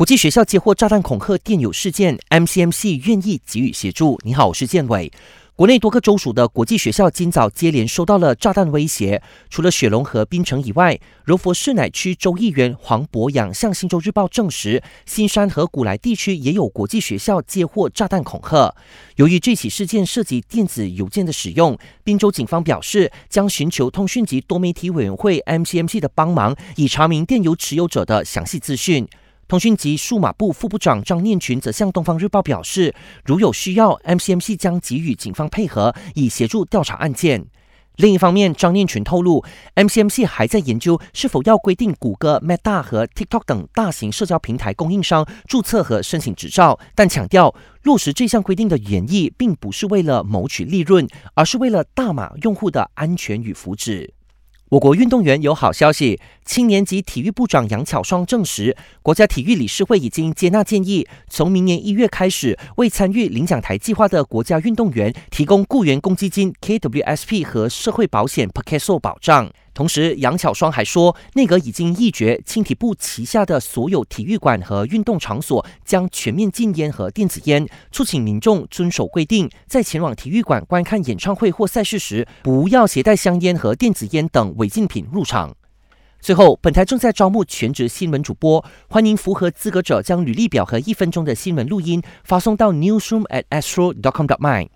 国际学校接获炸弹恐吓电邮事件，MCMC 愿意给予协助。你好，我是建伟。国内多个州属的国际学校今早接连收到了炸弹威胁，除了雪龙和槟城以外，柔佛市乃区州议员黄博洋向《新洲日报》证实，新山和古来地区也有国际学校接获炸弹恐吓。由于这起事件涉及电子邮件的使用，宾州警方表示将寻求通讯及多媒体委员会 MCMC 的帮忙，以查明电邮持有者的详细资讯。通讯及数码部副部长张念群则向《东方日报》表示，如有需要，MCMC 将给予警方配合，以协助调查案件。另一方面，张念群透露，MCMC 还在研究是否要规定谷歌、Meta 和 TikTok 等大型社交平台供应商注册和申请执照，但强调落实这项规定的原意，并不是为了谋取利润，而是为了大马用户的安全与福祉。我国运动员有好消息，青年及体育部长杨巧双证实，国家体育理事会已经接纳建议，从明年一月开始，为参与领奖台计划的国家运动员提供雇员公积金 （KWSP） 和社会保险 （PKSO） 保障。同时，杨巧双还说，内阁已经议决，青体部旗下的所有体育馆和运动场所将全面禁烟和电子烟，促请民众遵守规定，在前往体育馆观看演唱会或赛事时，不要携带香烟和电子烟等违禁品入场。最后，本台正在招募全职新闻主播，欢迎符合资格者将履历表和一分钟的新闻录音发送到 newsroom at astro.com.my